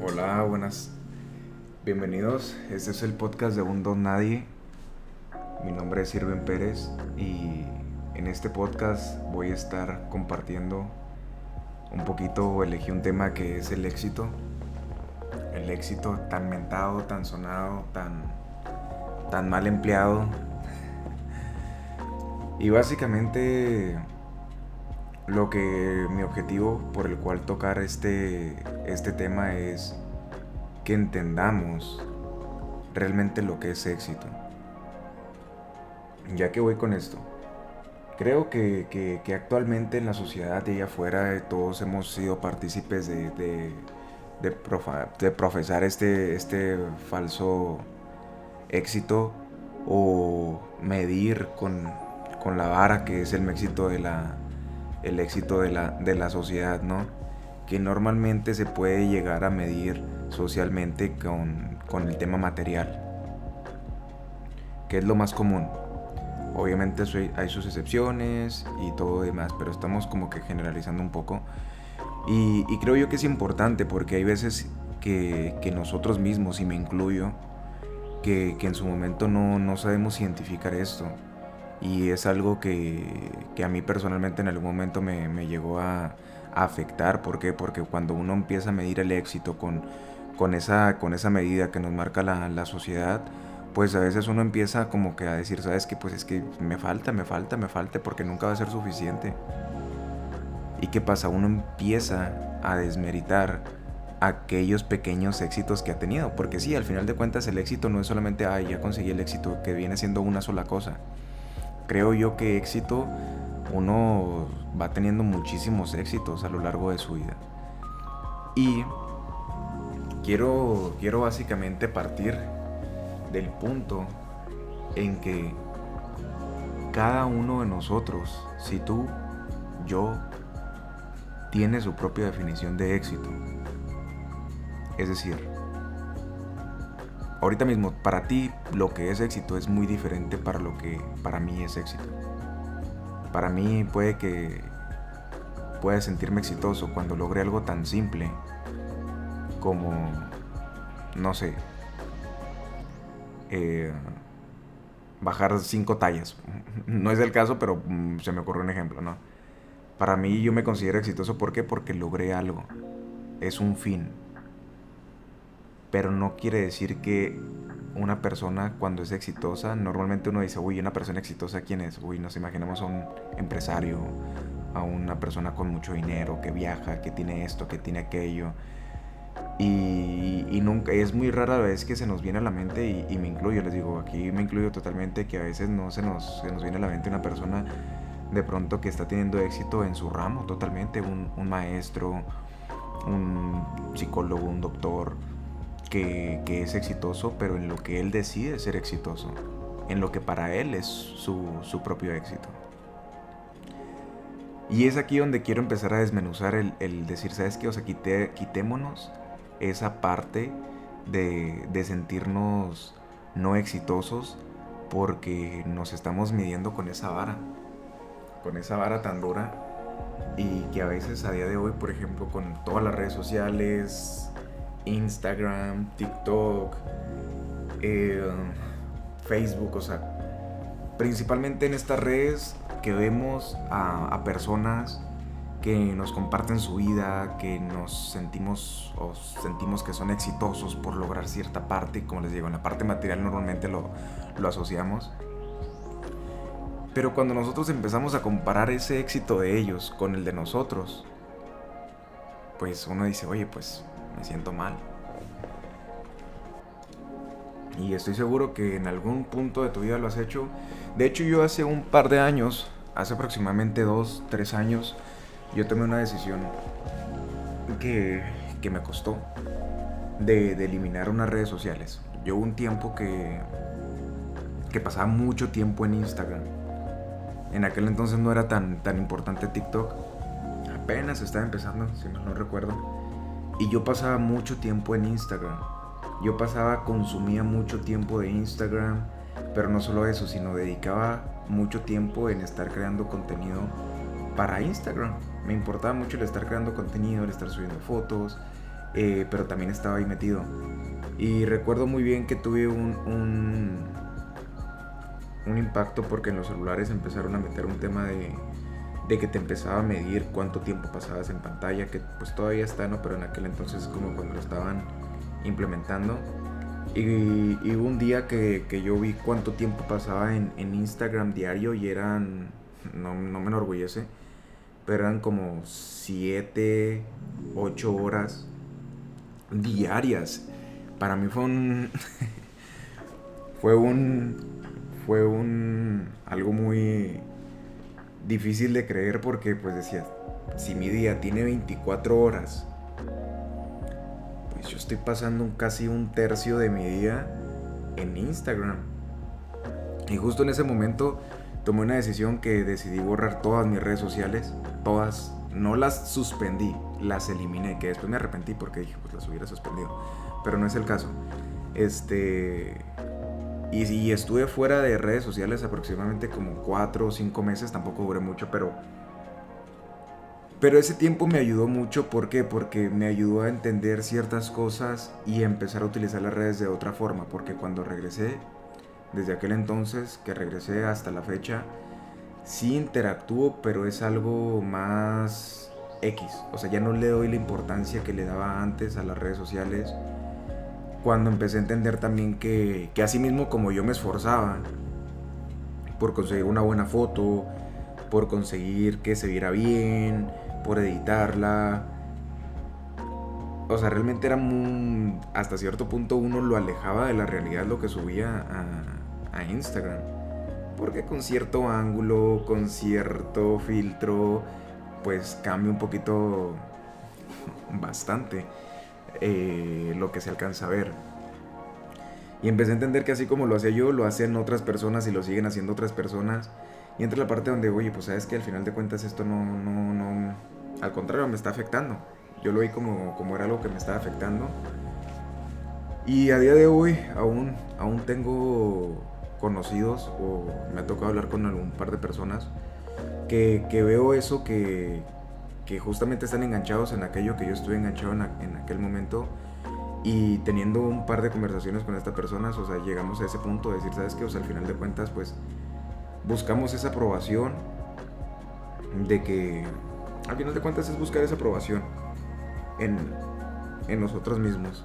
Hola, buenas. Bienvenidos. Este es el podcast de Un Don Nadie. Mi nombre es Irvin Pérez y en este podcast voy a estar compartiendo un poquito, elegí un tema que es el éxito. El éxito tan mentado, tan sonado, tan, tan mal empleado. Y básicamente lo que mi objetivo por el cual tocar este, este tema es que entendamos realmente lo que es éxito. Ya que voy con esto, creo que, actualmente en la sociedad y allá afuera todos hemos sido partícipes de, de, profesar este, este falso éxito o medir con, con la vara que es el éxito de la, el éxito de la, de la sociedad, ¿no? Que normalmente se puede llegar a medir socialmente con, con el tema material, que es lo más común. Obviamente hay sus excepciones y todo demás, pero estamos como que generalizando un poco. Y, creo yo que es importante porque hay veces que, nosotros mismos, y me incluyo, que, que en su momento no, no sabemos identificar esto y es algo que, a mí personalmente en algún momento me, llegó a, afectar. ¿Por qué? Porque cuando uno empieza a medir el éxito con, con, esa, con esa medida que nos marca la, sociedad, pues a veces uno empieza como que a decir, sabes que pues es que me falta, me falta, me falta, porque nunca va a ser suficiente. ¿Y qué pasa? Uno empieza a desmeritar aquellos pequeños éxitos que ha tenido. Porque sí, al final de cuentas el éxito no es solamente, ay, ya conseguí el éxito, que viene siendo una sola cosa creo yo que éxito, uno va teniendo muchísimos éxitos a lo largo de su vida. Y quiero, quiero básicamente partir del punto en que cada uno de nosotros, si tú, yo, tiene su propia definición de éxito. Es decir, ahorita mismo para ti lo que es éxito es muy diferente para lo que para mí es éxito. Para mí puede que pueda sentirme exitoso cuando logre algo tan simple como, no sé, eh, bajar cinco tallas. No es el caso, pero mm, se me ocurrió un ejemplo, ¿no? Para mí yo me considero exitoso, ¿por qué? Porque logré algo. Es un fin pero no quiere decir que una persona cuando es exitosa, normalmente uno dice, uy, una persona exitosa, ¿quién es? Uy, nos imaginamos a un empresario, a una persona con mucho dinero, que viaja, que tiene esto, que tiene aquello. Y, nunca, es muy rara vez que se nos viene a la mente, y, me incluyo, les digo, aquí me incluyo totalmente, que a veces no se nos, se nos viene a la mente una persona de pronto que está teniendo éxito en su ramo totalmente, un, un maestro, un psicólogo, un doctor, que, es exitoso, pero en lo que él decide ser exitoso, en lo que para él es su, propio éxito. Y es aquí donde quiero empezar a desmenuzar el, decir, ¿sabes qué? O sea, quitémonos esa parte de, de sentirnos no exitosos porque nos estamos midiendo con esa vara, con esa vara tan dura y que a veces a día de hoy, por ejemplo, con todas las redes sociales, Instagram, TikTok, eh, Facebook, o sea, principalmente en estas redes que vemos a, personas que nos comparten su vida, que nos sentimos o sentimos que son exitosos por lograr cierta parte, como les digo, en la parte material normalmente lo, lo asociamos. Pero cuando nosotros empezamos a comparar ese éxito de ellos con el de nosotros, pues uno dice, oye, pues me siento mal. Y estoy seguro que en algún punto de tu vida lo has hecho. De hecho, yo hace un par de años, hace aproximadamente dos, tres años, yo tomé una decisión que, que me costó de, eliminar unas redes sociales. Yo un tiempo que, que pasaba mucho tiempo en Instagram. En aquel entonces no era tan, tan importante TikTok. Apenas estaba empezando, si mal no recuerdo. Y yo pasaba mucho tiempo en Instagram. Yo pasaba, consumía mucho tiempo de Instagram, Pero no solo eso, sino dedicaba mucho tiempo en estar creando contenido para Instagram. Me importaba mucho el estar creando contenido, el estar subiendo fotos, eh, pero también estaba ahí metido. Y recuerdo muy bien que tuve un, un, un, impacto porque en los celulares empezaron a meter un tema de, de, que te empezaba a medir cuánto tiempo pasabas en pantalla, que pues todavía está, ¿no? Pero en aquel entonces como cuando lo estaban implementando. Y, un día que, que, yo vi cuánto tiempo pasaba en, en Instagram diario y eran, no, no, me enorgullece, pero eran como 7, 8 horas diarias. Para mí fue un... fue un... Fue un... algo muy difícil de creer porque pues decía, si mi día tiene 24 horas yo estoy pasando casi un tercio de mi día en Instagram. Y justo en ese momento tomé una decisión que decidí borrar todas mis redes sociales, todas, no las suspendí, las eliminé, que después me arrepentí porque dije, pues las hubiera suspendido, pero no es el caso. Este y, y estuve fuera de redes sociales aproximadamente como 4 o 5 meses, tampoco duré mucho, pero pero ese tiempo me ayudó mucho, ¿por qué? Porque me ayudó a entender ciertas cosas y empezar a utilizar las redes de otra forma, porque cuando regresé, desde aquel entonces que regresé hasta la fecha, sí interactúo, pero es algo más X, o sea, ya no le doy la importancia que le daba antes a las redes sociales, cuando empecé a entender también que, que así mismo como yo me esforzaba por conseguir una buena foto, por conseguir que se viera bien, por editarla. O sea, realmente era muy, hasta cierto punto uno lo alejaba de la realidad lo que subía a, a Instagram. Porque con cierto ángulo, con cierto filtro, pues cambia un poquito bastante eh, lo que se alcanza a ver. Y empecé a entender que así como lo hacía yo, lo hacían otras personas y lo siguen haciendo otras personas. Y entra la parte donde, oye, pues sabes que al final de cuentas esto no, no, no, al contrario, me está afectando. Yo lo vi como, como era algo que me estaba afectando. Y a día de hoy aún, aún tengo conocidos o me ha tocado hablar con algún par de personas que, que veo eso que, que, justamente están enganchados en aquello que yo estuve enganchado en, aquel momento y teniendo un par de conversaciones con estas personas, o sea, llegamos a ese punto de decir, ¿sabes qué? O sea, al final de cuentas, pues buscamos esa aprobación de que al final de cuentas es buscar esa aprobación en, en nosotros mismos.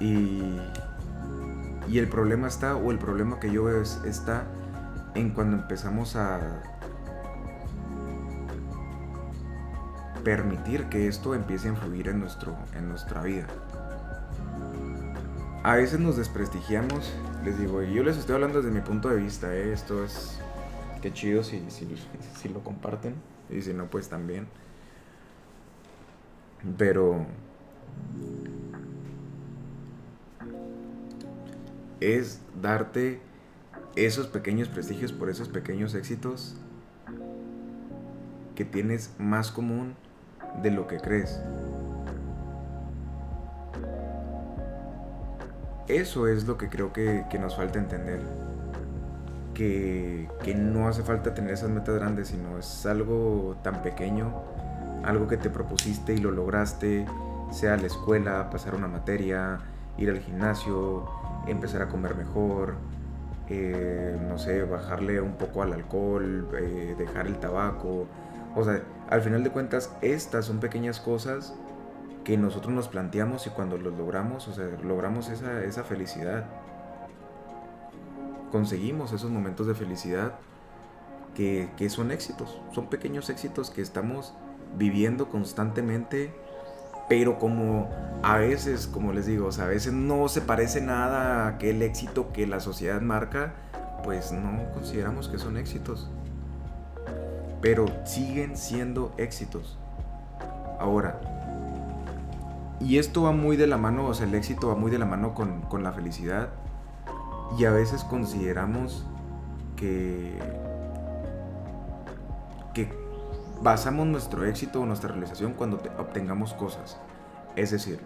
Y, y el problema está, o el problema que yo veo es, está en cuando empezamos a permitir que esto empiece a influir en, nuestro, en nuestra vida. A veces nos desprestigiamos, les digo, y yo les estoy hablando desde mi punto de vista, ¿eh? esto es, qué chido si, si, si lo comparten y si no, pues también. Pero es darte esos pequeños prestigios por esos pequeños éxitos que tienes más común de lo que crees. Eso es lo que creo que, que nos falta entender que, no hace falta tener esas metas grandes, sino es algo tan pequeño, algo que te propusiste y lo lograste, sea la escuela, pasar una materia, ir al gimnasio, empezar a comer mejor, eh, no sé, bajarle un poco al alcohol, eh, dejar el tabaco. O sea, al final de cuentas, estas son pequeñas cosas que nosotros nos planteamos y cuando los logramos, o sea, logramos esa, esa felicidad conseguimos esos momentos de felicidad que, son éxitos, son pequeños éxitos que estamos viviendo constantemente, pero como a veces, como les digo, a veces no se parece nada a aquel éxito que la sociedad marca, pues no consideramos que son éxitos. Pero siguen siendo éxitos. Ahora, y esto va muy de la mano, o sea, el éxito va muy de la mano con, con la felicidad y a veces consideramos que, que basamos nuestro éxito o nuestra realización cuando obtengamos cosas. Es decir,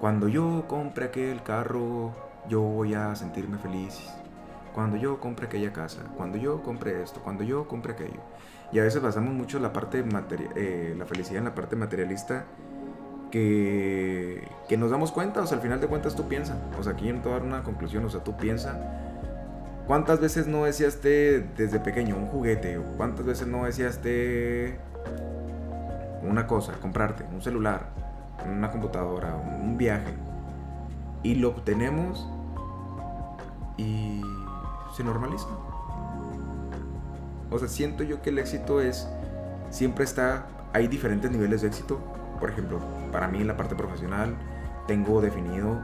cuando yo compre aquel carro, yo voy a sentirme feliz. Cuando yo compre aquella casa, cuando yo compre esto, cuando yo compre aquello. Y a veces basamos mucho la parte eh, la felicidad en la parte materialista que, que nos damos cuenta, o sea, al final de cuentas tú piensas, o sea, aquí no a dar una conclusión, o sea, tú piensas ¿Cuántas veces no deseaste desde pequeño un juguete? ¿Cuántas veces no deseaste una cosa, comprarte un celular, una computadora, un viaje? Y lo obtenemos y se normaliza. O sea, siento yo que el éxito es, siempre está, hay diferentes niveles de éxito. Por ejemplo, para mí en la parte profesional tengo definido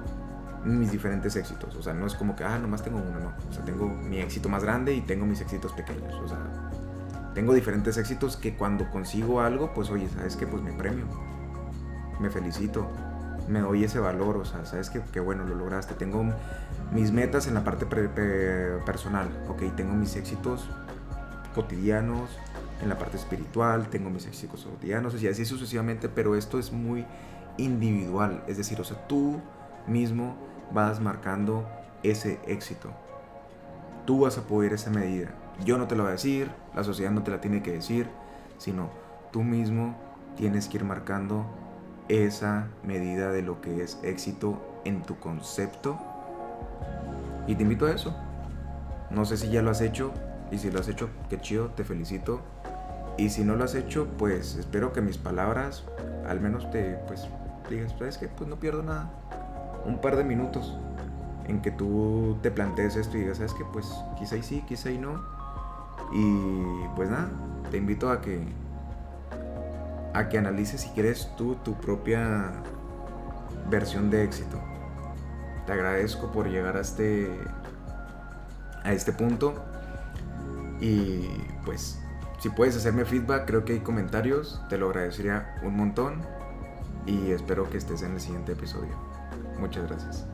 mis diferentes éxitos. O sea, no es como que, ah, nomás tengo uno, no. O sea, tengo mi éxito más grande y tengo mis éxitos pequeños. O sea, tengo diferentes éxitos que cuando consigo algo, pues oye, ¿sabes qué? Pues me premio. Me felicito. Me doy ese valor. O sea, ¿sabes qué? Qué bueno, lo lograste. Tengo mis metas en la parte personal. Ok, tengo mis éxitos cotidianos en la parte espiritual. Tengo mis éxitos cotidianos. Y así sucesivamente. Pero esto es muy individual. Es decir, o sea, tú mismo vas marcando ese éxito. Tú vas a poder esa medida. Yo no te lo voy a decir, la sociedad no te la tiene que decir, sino tú mismo tienes que ir marcando esa medida de lo que es éxito en tu concepto. Y te invito a eso. No sé si ya lo has hecho y si lo has hecho, qué chido, te felicito. Y si no lo has hecho, pues espero que mis palabras al menos te pues digas, ¿sabes que Pues no pierdo nada un par de minutos en que tú te plantees esto y digas, ¿sabes qué? Pues quizá y sí, quizá y no. Y pues nada, te invito a que a que analices si quieres tú tu propia versión de éxito. Te agradezco por llegar a este a este punto y pues si puedes hacerme feedback, creo que hay comentarios, te lo agradecería un montón y espero que estés en el siguiente episodio. Muchas gracias.